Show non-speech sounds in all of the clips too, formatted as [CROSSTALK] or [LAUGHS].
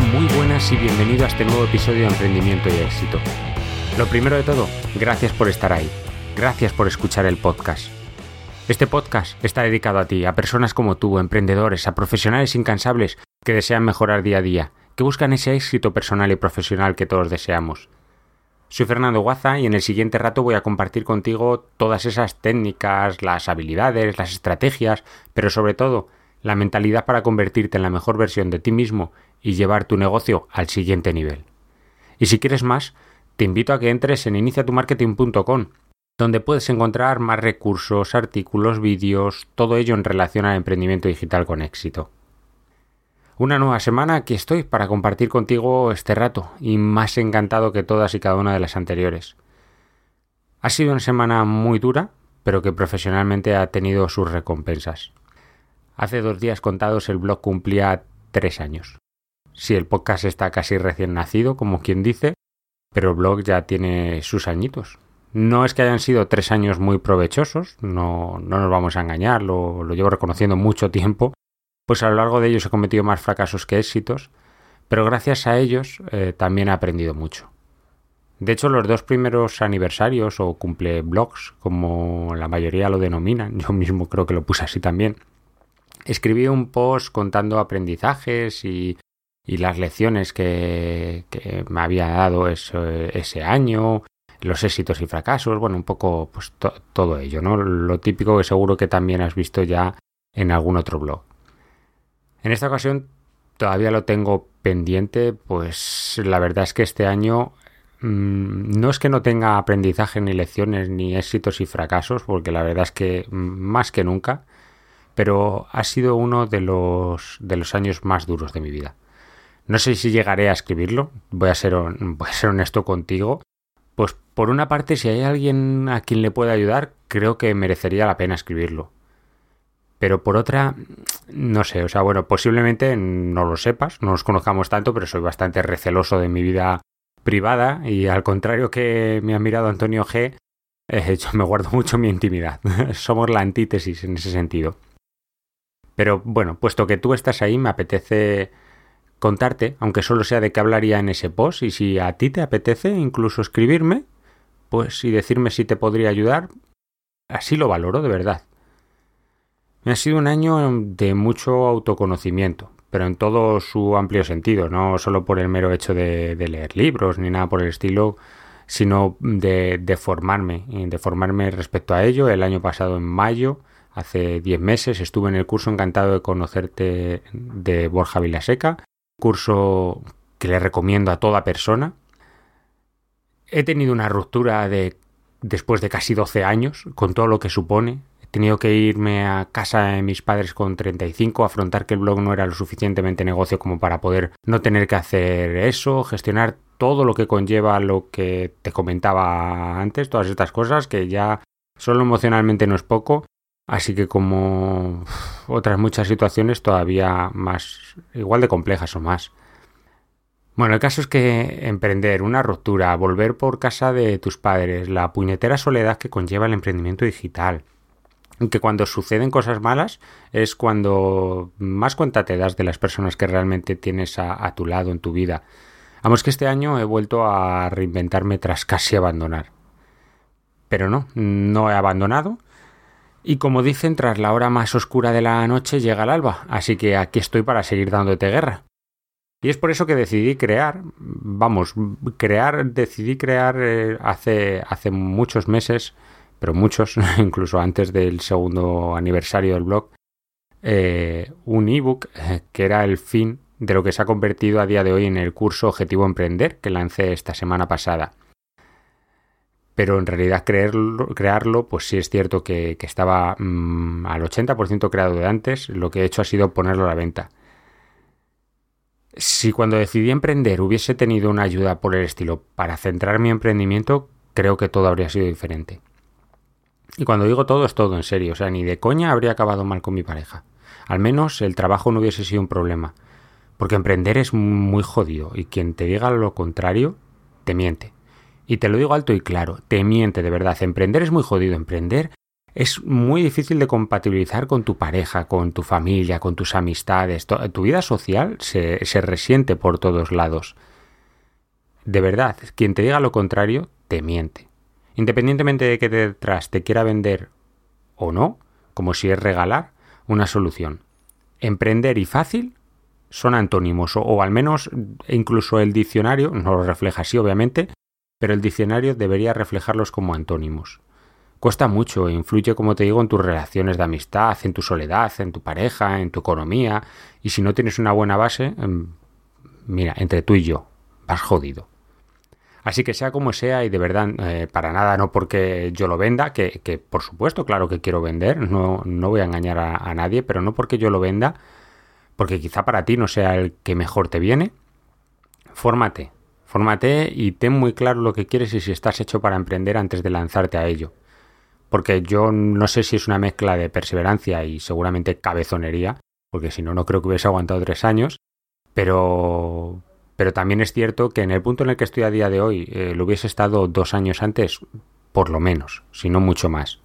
Muy buenas y bienvenido a este nuevo episodio de Emprendimiento y Éxito. Lo primero de todo, gracias por estar ahí. Gracias por escuchar el podcast. Este podcast está dedicado a ti, a personas como tú, emprendedores, a profesionales incansables que desean mejorar día a día, que buscan ese éxito personal y profesional que todos deseamos. Soy Fernando Guaza y en el siguiente rato voy a compartir contigo todas esas técnicas, las habilidades, las estrategias, pero sobre todo la mentalidad para convertirte en la mejor versión de ti mismo y llevar tu negocio al siguiente nivel. Y si quieres más, te invito a que entres en iniciatumarketing.com, donde puedes encontrar más recursos, artículos, vídeos, todo ello en relación al emprendimiento digital con éxito. Una nueva semana aquí estoy para compartir contigo este rato y más encantado que todas y cada una de las anteriores. Ha sido una semana muy dura, pero que profesionalmente ha tenido sus recompensas. Hace dos días contados el blog cumplía tres años. Si el podcast está casi recién nacido, como quien dice, pero el blog ya tiene sus añitos. No es que hayan sido tres años muy provechosos, no, no nos vamos a engañar, lo, lo llevo reconociendo mucho tiempo, pues a lo largo de ellos he cometido más fracasos que éxitos, pero gracias a ellos eh, también he aprendido mucho. De hecho, los dos primeros aniversarios o cumple blogs, como la mayoría lo denominan, [LAUGHS] yo mismo creo que lo puse así también, escribí un post contando aprendizajes y las lecciones que, me había dado ese, año, los éxitos y fracasos, bueno, un poco pues todo ello, ¿no? Lo típico que seguro que también has visto ya en algún otro blog. En esta ocasión todavía lo tengo pendiente, pues la verdad es que este año mmm, no es que no tenga aprendizaje ni lecciones ni éxitos y fracasos, porque la verdad es que más que nunca, pero ha sido uno de los, de los años más duros de mi vida. No sé si llegaré a escribirlo, voy a ser, [LAUGHS] voy a ser honesto contigo. Pues por una parte, si hay alguien a quien le pueda ayudar, creo que merecería la pena escribirlo. Pero por otra, no sé, o sea, bueno, posiblemente no lo sepas, no nos conozcamos tanto, pero soy bastante receloso de mi vida privada y al contrario que me ha mirado Antonio G, eh, yo me guardo mucho mi intimidad. [LAUGHS] Somos la antítesis en ese sentido. Pero bueno, puesto que tú estás ahí, me apetece contarte, aunque solo sea de qué hablaría en ese post, y si a ti te apetece incluso escribirme, pues y decirme si te podría ayudar, así lo valoro de verdad. Ha sido un año de mucho autoconocimiento, pero en todo su amplio sentido, no solo por el mero hecho de, leer libros ni nada por el estilo, sino de, de, formarme, de formarme respecto a ello. El año pasado, en mayo, hace 10 meses, estuve en el curso encantado de conocerte de Borja Vilaseca curso que le recomiendo a toda persona. He tenido una ruptura de después de casi 12 años, con todo lo que supone. He tenido que irme a casa de mis padres con 35, afrontar que el blog no era lo suficientemente negocio como para poder no tener que hacer eso, gestionar todo lo que conlleva lo que te comentaba antes, todas estas cosas que ya solo emocionalmente no es poco Así que como otras muchas situaciones todavía más, igual de complejas o más. Bueno, el caso es que emprender una ruptura, volver por casa de tus padres, la puñetera soledad que conlleva el emprendimiento digital, que cuando suceden cosas malas es cuando más cuenta te das de las personas que realmente tienes a, a tu lado en tu vida. Vamos que este año he vuelto a reinventarme tras casi abandonar. Pero no, no he abandonado Y como dicen, tras la hora más oscura de la noche llega el alba, así que aquí estoy para seguir dándote guerra. Y es por eso que decidí crear, vamos, crear, decidí crear eh, hace, hace muchos meses, pero muchos, [LAUGHS] incluso antes del segundo aniversario del blog, eh, un ebook eh, que era el fin de lo que se ha convertido a día de hoy en el curso Objetivo Emprender que lancé esta semana pasada. Pero en realidad creerlo, crearlo, pues sí es cierto que, estaba mm, al 80% creado de antes, lo que he hecho ha sido ponerlo a la venta. Si cuando decidí emprender hubiese tenido una ayuda por el estilo para centrar mi emprendimiento, creo que todo habría sido diferente. Y cuando digo todo es todo en serio, o sea, ni de coña habría acabado mal con mi pareja. Al menos el trabajo no hubiese sido un problema. Porque emprender es muy jodido y quien te diga lo contrario, te miente. Y te lo digo alto y claro, te miente de verdad. Emprender es muy jodido. Emprender es muy difícil de compatibilizar con tu pareja, con tu familia, con tus amistades. Tu vida social se, resiente por todos lados. De verdad, quien te diga lo contrario, te miente. Independientemente de que detrás te quiera vender o no, como si es regalar, una solución. Emprender y fácil son antónimos, o, o, al menos incluso el diccionario, no lo refleja así obviamente, pero el diccionario debería reflejarlos como antónimos. Cuesta mucho, influye, como te digo, en tus relaciones de amistad, en tu soledad, en tu pareja, en tu economía. Y si no tienes una buena base, em, mira, entre tú y yo, vas jodido. Así que sea como sea, y de verdad, eh, para nada, no porque yo lo venda, que, que, por supuesto, claro que quiero vender, no, no voy a engañar a, a nadie, pero no porque yo lo venda, porque quizá para ti no sea el que mejor te viene. Fórmate, fórmate y ten muy claro lo que quieres y si estás hecho para emprender antes de lanzarte a ello porque yo no sé si es una mezcla de perseverancia y seguramente cabezonería, porque si no, no creo que hubiese aguantado tres años, pero, pero también es cierto que en el punto en el que estoy a día de hoy eh, lo hubiese estado dos años antes, por lo menos, si no mucho más.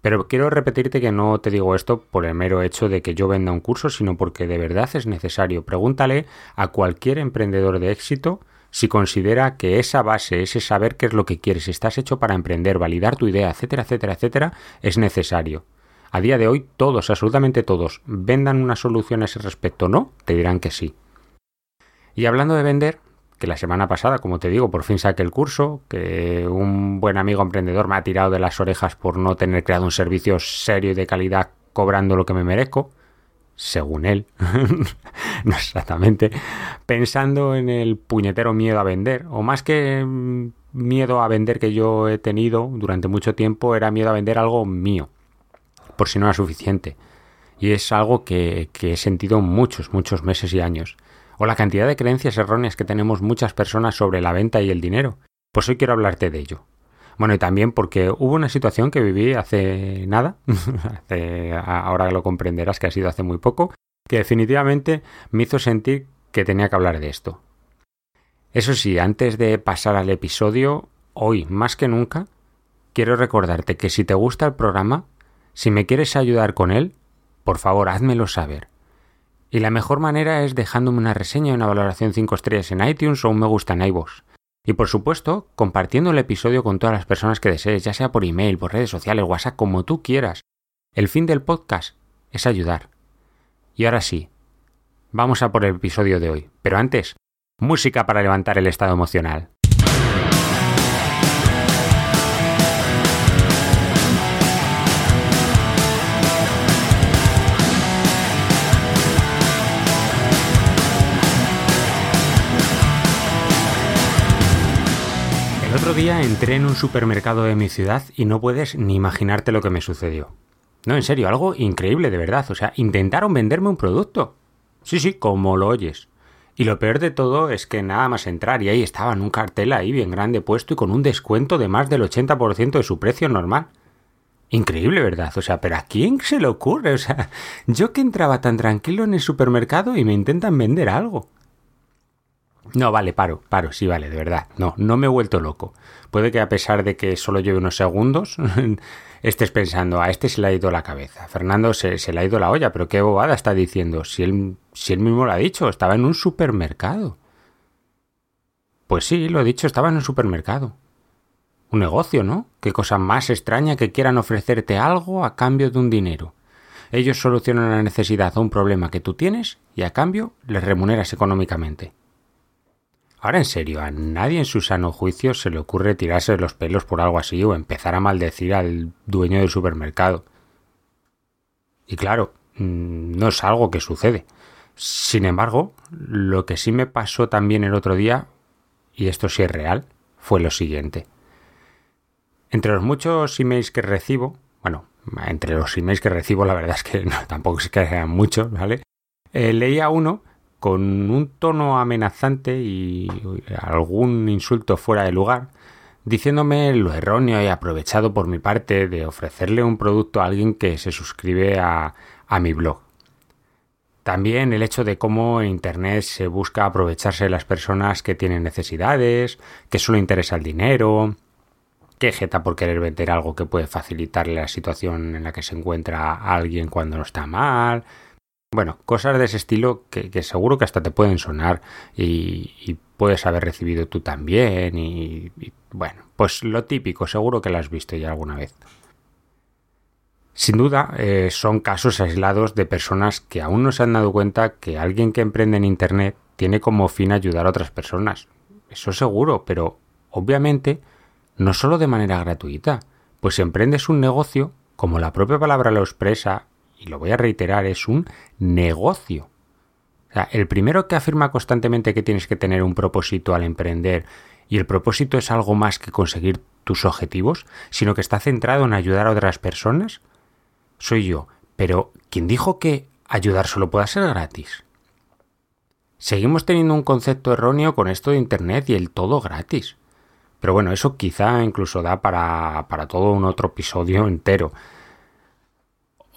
Pero quiero repetirte que no te digo esto por el mero hecho de que yo venda un curso, sino porque de verdad es necesario. Pregúntale a cualquier emprendedor de éxito si considera que esa base, ese saber qué es lo que quieres, estás hecho para emprender, validar tu idea, etcétera, etcétera, etcétera, es necesario. A día de hoy todos, absolutamente todos, vendan una solución a ese respecto, ¿no? Te dirán que sí. Y hablando de vender, que la semana pasada, como te digo, por fin saqué el curso, que un buen amigo emprendedor me ha tirado de las orejas por no tener creado un servicio serio y de calidad cobrando lo que me merezco, según él, [LAUGHS] no exactamente, pensando en el puñetero miedo a vender, o más que mm, miedo a vender que yo he tenido durante mucho tiempo, era miedo a vender algo mío, por si no era suficiente. Y es algo que, que he sentido muchos, muchos meses y años. O la cantidad de creencias erróneas que tenemos muchas personas sobre la venta y el dinero. Pues hoy quiero hablarte de ello. Bueno, y también porque hubo una situación que viví hace nada, [LAUGHS] ahora lo comprenderás que ha sido hace muy poco, que definitivamente me hizo sentir que tenía que hablar de esto. Eso sí, antes de pasar al episodio, hoy más que nunca, quiero recordarte que si te gusta el programa, si me quieres ayudar con él, por favor, házmelo saber. Y la mejor manera es dejándome una reseña y una valoración 5 estrellas en iTunes o un me gusta en iVoox. Y por supuesto, compartiendo el episodio con todas las personas que desees, ya sea por email, por redes sociales, WhatsApp, como tú quieras. El fin del podcast es ayudar. Y ahora sí, vamos a por el episodio de hoy. Pero antes, música para levantar el estado emocional. Otro día entré en un supermercado de mi ciudad y no puedes ni imaginarte lo que me sucedió. No, en serio, algo increíble de verdad. O sea, intentaron venderme un producto. Sí, sí, como lo oyes. Y lo peor de todo es que nada más entrar y ahí estaba en un cartel ahí bien grande puesto y con un descuento de más del 80% de su precio normal. Increíble, ¿verdad? O sea, pero ¿a quién se le ocurre? O sea, [LAUGHS] yo que entraba tan tranquilo en el supermercado y me intentan vender algo. No, vale, paro, paro, sí, vale, de verdad. No, no me he vuelto loco. Puede que a pesar de que solo lleve unos segundos, [LAUGHS] estés pensando, a este se le ha ido la cabeza. Fernando se, se, le ha ido la olla, pero qué bobada está diciendo. Si él, si él mismo lo ha dicho, estaba en un supermercado. Pues sí, lo he dicho, estaba en un supermercado. Un negocio, ¿no? Qué cosa más extraña que quieran ofrecerte algo a cambio de un dinero. Ellos solucionan la necesidad o un problema que tú tienes y a cambio les remuneras económicamente. Ahora en serio, a nadie en su sano juicio se le ocurre tirarse los pelos por algo así o empezar a maldecir al dueño del supermercado. Y claro, mm, no es algo que sucede. Sin embargo, lo que sí me pasó también el otro día, y esto sí es real, fue lo siguiente. Entre los muchos emails que recibo, bueno, entre los emails que recibo, la verdad es que [LAUGHS] tampoco es que muchos, ¿vale? Eh, leía uno con un tono amenazante y algún insulto fuera de lugar, diciéndome lo erróneo y aprovechado por mi parte de ofrecerle un producto a alguien que se suscribe a, a mi blog. También el hecho de cómo en Internet se busca aprovecharse de las personas que tienen necesidades, que solo interesa el dinero, que jeta por querer vender algo que puede facilitarle la situación en la que se encuentra alguien cuando no está mal, bueno, cosas de ese estilo que, seguro que hasta te pueden sonar y, puedes haber recibido tú también y, bueno, pues lo típico, seguro que lo has visto ya alguna vez. Sin duda, eh, son casos aislados de personas que aún no se han dado cuenta que alguien que emprende en Internet tiene como fin ayudar a otras personas. Eso seguro, pero obviamente no solo de manera gratuita, pues si emprendes un negocio, como la propia palabra lo expresa, y lo voy a reiterar, es un negocio. El primero que afirma constantemente que tienes que tener un propósito al emprender y el propósito es algo más que conseguir tus objetivos, sino que está centrado en ayudar a otras personas, soy yo. Pero, ¿quién dijo que ayudar solo pueda ser gratis? Seguimos teniendo un concepto erróneo con esto de Internet y el todo gratis. Pero bueno, eso quizá incluso da para, para todo un otro episodio entero.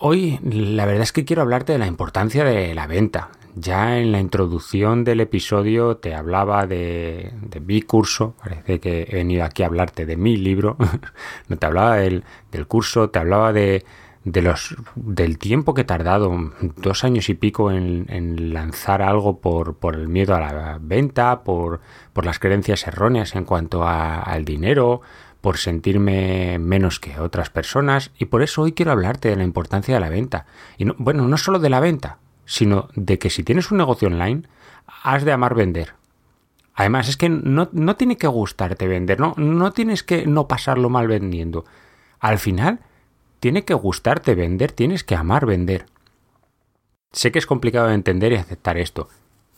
Hoy la verdad es que quiero hablarte de la importancia de la venta. Ya en la introducción del episodio te hablaba de, mi curso, parece que he venido aquí a hablarte de mi libro, [LAUGHS] no te hablaba del, curso, te hablaba de, los, del tiempo que he tardado, dos años y pico en, lanzar algo por, el miedo a la venta, por, por las creencias erróneas en cuanto al dinero, por sentirme menos que otras personas y por eso hoy quiero hablarte de la importancia de la venta. Y no, bueno, no solo de la venta, sino de que si tienes un negocio online, has de amar vender. Además, es que no, no tiene que gustarte vender, no, no tienes que no pasarlo mal vendiendo. Al final, tiene que gustarte vender, tienes que amar vender. Sé que es complicado de entender y aceptar esto.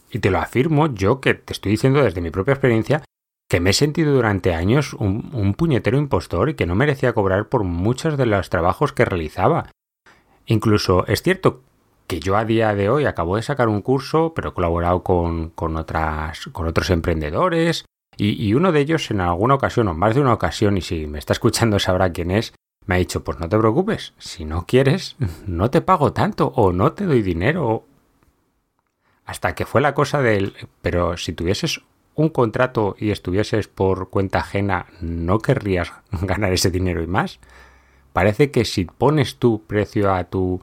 Y te lo afirmo yo que te estoy diciendo desde mi propia experiencia que me he sentido durante años un, puñetero impostor y que no merecía cobrar por muchos de los trabajos que realizaba. Incluso es cierto que yo a día de hoy acabo de sacar un curso, pero he colaborado con, otras, con otros emprendedores, y, y, uno de ellos en alguna ocasión, o más de una ocasión, y si me está escuchando sabrá quién es, me ha dicho, pues no te preocupes, si no quieres, no te pago tanto, o no te doy dinero. Hasta que fue la cosa del, pero si tuvieses un contrato y estuvieses por cuenta ajena, ¿no querrías [LAUGHS] ganar ese dinero y más? Parece que si pones tu precio a tu,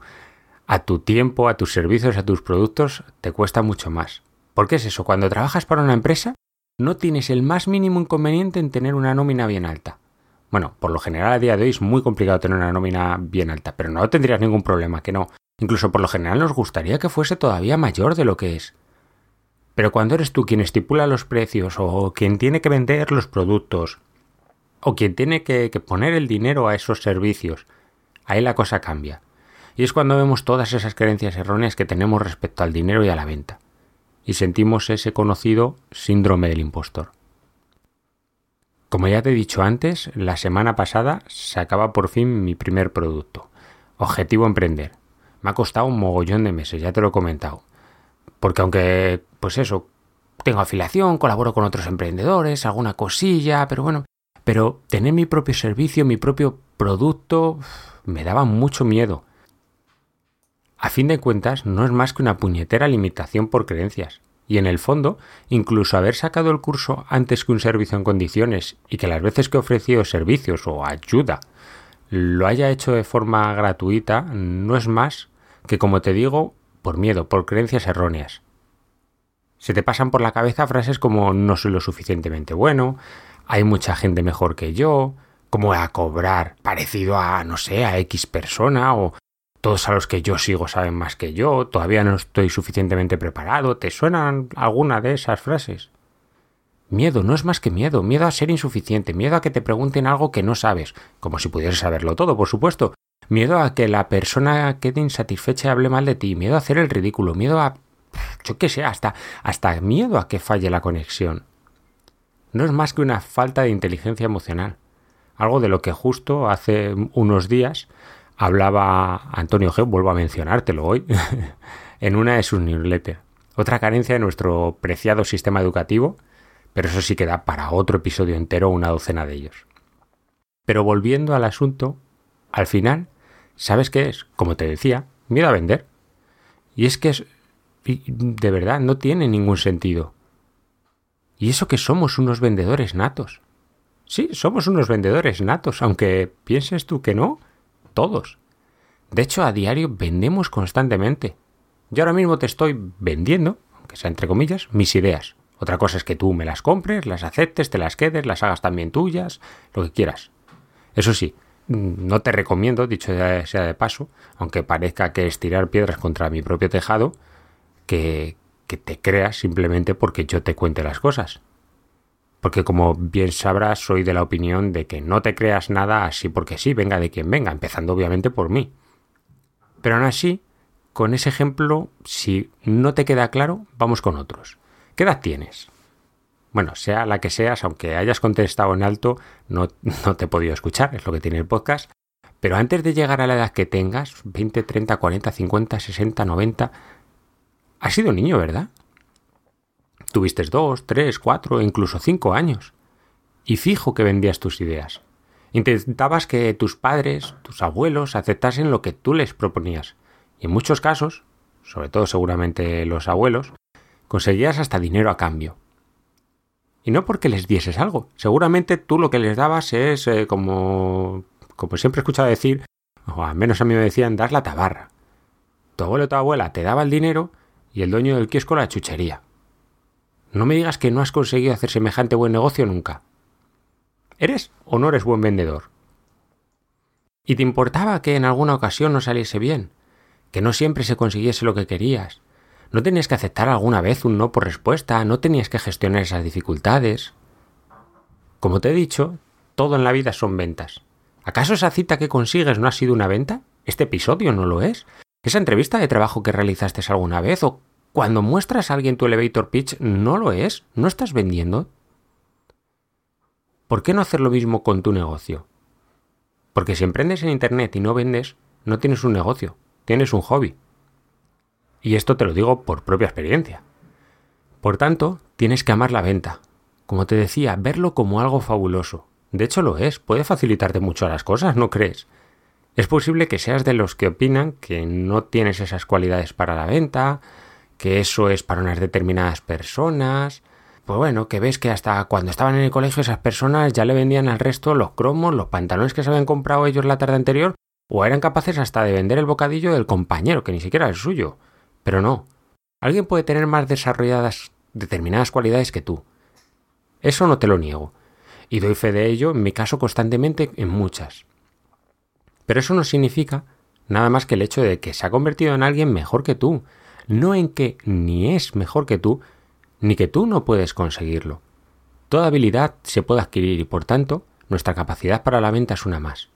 a tu tiempo, a tus servicios, a tus productos, te cuesta mucho más. ¿Por qué es eso? Cuando trabajas para una empresa, no tienes el más mínimo inconveniente en tener una nómina bien alta. Bueno, por lo general a día de hoy es muy complicado tener una nómina bien alta, pero no tendrías ningún problema, que no. Incluso por lo general nos gustaría que fuese todavía mayor de lo que es. Pero cuando eres tú quien estipula los precios o quien tiene que vender los productos o quien tiene que, poner el dinero a esos servicios, ahí la cosa cambia. Y es cuando vemos todas esas creencias erróneas que tenemos respecto al dinero y a la venta. Y sentimos ese conocido síndrome del impostor. Como ya te he dicho antes, la semana pasada se acaba por fin mi primer producto. Objetivo emprender. Me ha costado un mogollón de meses, ya te lo he comentado. Porque aunque, pues eso, tengo afiliación, colaboro con otros emprendedores, alguna cosilla, pero bueno, pero tener mi propio servicio, mi propio producto, me daba mucho miedo. A fin de cuentas, no es más que una puñetera limitación por creencias. Y en el fondo, incluso haber sacado el curso antes que un servicio en condiciones y que las veces que he ofrecido servicios o ayuda lo haya hecho de forma gratuita, no es más que, como te digo, por miedo, por creencias erróneas. Se te pasan por la cabeza frases como no soy lo suficientemente bueno, hay mucha gente mejor que yo, cómo a cobrar parecido a, no sé, a X persona o todos a los que yo sigo saben más que yo, todavía no estoy suficientemente preparado. ¿Te suenan alguna de esas frases? Miedo no es más que miedo, miedo a ser insuficiente, miedo a que te pregunten algo que no sabes, como si pudieras saberlo todo, por supuesto, miedo a que la persona quede insatisfecha y hable mal de ti, miedo a hacer el ridículo, miedo a yo qué sé, hasta hasta miedo a que falle la conexión. No es más que una falta de inteligencia emocional, algo de lo que justo hace unos días hablaba Antonio G, vuelvo a mencionártelo hoy, [LAUGHS] en una de sus newsletters. Otra carencia de nuestro preciado sistema educativo pero eso sí queda para otro episodio entero una docena de ellos. Pero volviendo al asunto, al final, ¿sabes qué es? Como te decía, miedo a vender. Y es que es, de verdad no tiene ningún sentido. Y eso que somos unos vendedores natos. Sí, somos unos vendedores natos, aunque pienses tú que no, todos. De hecho, a diario vendemos constantemente. Yo ahora mismo te estoy vendiendo, aunque sea entre comillas, mis ideas. Otra cosa es que tú me las compres, las aceptes, te las quedes, las hagas también tuyas, lo que quieras. Eso sí, no te recomiendo, dicho sea de paso, aunque parezca que es tirar piedras contra mi propio tejado, que, te creas simplemente porque yo te cuente las cosas. Porque como bien sabrás, soy de la opinión de que no te creas nada así porque sí, venga de quien venga, empezando obviamente por mí. Pero aún así, con ese ejemplo, si no te queda claro, vamos con otros. ¿Qué edad tienes? Bueno, sea la que seas, aunque hayas contestado en alto, no, [LAUGHS] no te he podido escuchar, es lo que tiene el podcast. Pero antes de llegar a la edad que tengas, 20, 30, 40, 50, 60, 90, has sido niño, ¿verdad? Tuviste dos, tres, cuatro, incluso cinco años. Y fijo que vendías tus ideas. Intentabas que tus padres, tus abuelos, aceptasen lo que tú les proponías. Y en muchos casos, sobre todo seguramente los abuelos, conseguías hasta dinero a cambio. Y no porque les dieses algo. Seguramente tú lo que les dabas es eh, como, como siempre he escuchado decir, o al menos a mí me decían, dar la tabarra. Tu abuelo o tu abuela te daba el dinero y el dueño del kiosco la chuchería. No me digas que no has conseguido hacer semejante buen negocio nunca. ¿Eres o no eres buen vendedor? ¿Y te importaba que en alguna ocasión no saliese bien? ¿Que no siempre se consiguiese lo que querías? ¿No tenías que aceptar alguna vez un no por respuesta? ¿No tenías que gestionar esas dificultades? Como te he dicho, todo en la vida son ventas. ¿Acaso esa cita que consigues no ha sido una venta? ¿Este episodio no lo es? ¿Esa entrevista de trabajo que realizaste alguna vez? ¿O cuando muestras a alguien tu elevator pitch no lo es? ¿No estás vendiendo? ¿Por qué no hacer lo mismo con tu negocio? Porque si emprendes en Internet y no vendes, no tienes un negocio, tienes un hobby. Y esto te lo digo por propia experiencia. Por tanto, tienes que amar la venta. Como te decía, verlo como algo fabuloso. De hecho lo es, puede facilitarte mucho las cosas, ¿no crees? Es posible que seas de los que opinan que no tienes esas cualidades para la venta, que eso es para unas determinadas personas. Pues bueno, que ves que hasta cuando estaban en el colegio esas personas ya le vendían al resto los cromos, los pantalones que se habían comprado ellos la tarde anterior, o eran capaces hasta de vender el bocadillo del compañero, que ni siquiera es suyo. Pero no. Alguien puede tener más desarrolladas determinadas cualidades que tú. Eso no te lo niego. Y doy fe de ello, en mi caso, constantemente en muchas. Pero eso no significa nada más que el hecho de que se ha convertido en alguien mejor que tú, no en que ni es mejor que tú, ni que tú no puedes conseguirlo. Toda habilidad se puede adquirir y por tanto nuestra capacidad para la venta es una más.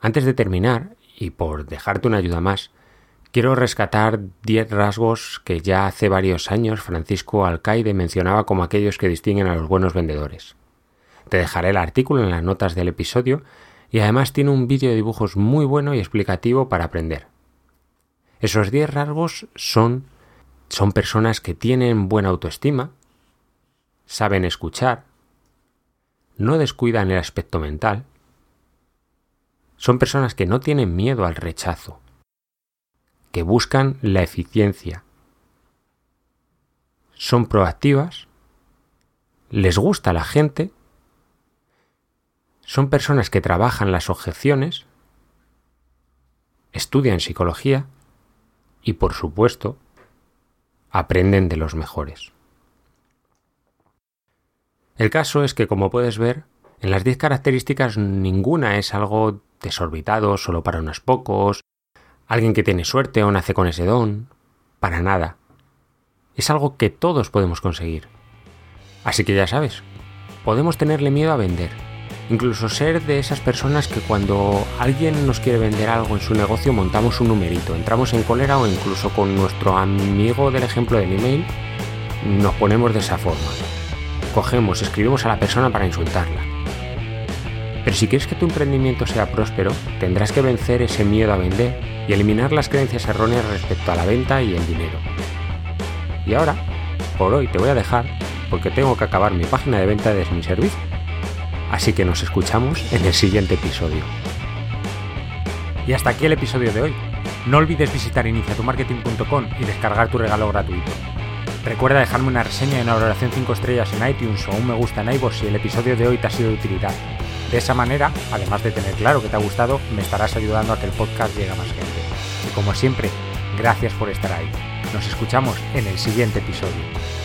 Antes de terminar, y por dejarte una ayuda más, Quiero rescatar diez rasgos que ya hace varios años Francisco Alcaide mencionaba como aquellos que distinguen a los buenos vendedores. Te dejaré el artículo en las notas del episodio y además tiene un vídeo de dibujos muy bueno y explicativo para aprender. Esos diez rasgos son son personas que tienen buena autoestima, saben escuchar, no descuidan el aspecto mental, son personas que no tienen miedo al rechazo, que buscan la eficiencia. Son proactivas, les gusta la gente, son personas que trabajan las objeciones, estudian psicología y, por supuesto, aprenden de los mejores. El caso es que, como puedes ver, en las 10 características ninguna es algo desorbitado solo para unos pocos, alguien que tiene suerte o nace con ese don, para nada. Es algo que todos podemos conseguir. Así que ya sabes, podemos tenerle miedo a vender, incluso ser de esas personas que cuando alguien nos quiere vender algo en su negocio montamos un numerito, entramos en cólera o incluso con nuestro amigo del ejemplo del email nos ponemos de esa forma. Cogemos, escribimos a la persona para insultarla. Pero si quieres que tu emprendimiento sea próspero, tendrás que vencer ese miedo a vender y eliminar las creencias erróneas respecto a la venta y el dinero. Y ahora, por hoy te voy a dejar porque tengo que acabar mi página de venta de mi servicio. Así que nos escuchamos en el siguiente episodio. Y hasta aquí el episodio de hoy. No olvides visitar iniciatumarketing.com y descargar tu regalo gratuito. Recuerda dejarme una reseña y una valoración 5 estrellas en iTunes o un me gusta en iVoox si el episodio de hoy te ha sido de utilidad. De esa manera, además de tener claro que te ha gustado, me estarás ayudando a que el podcast llegue a más gente. Y como siempre, gracias por estar ahí. Nos escuchamos en el siguiente episodio.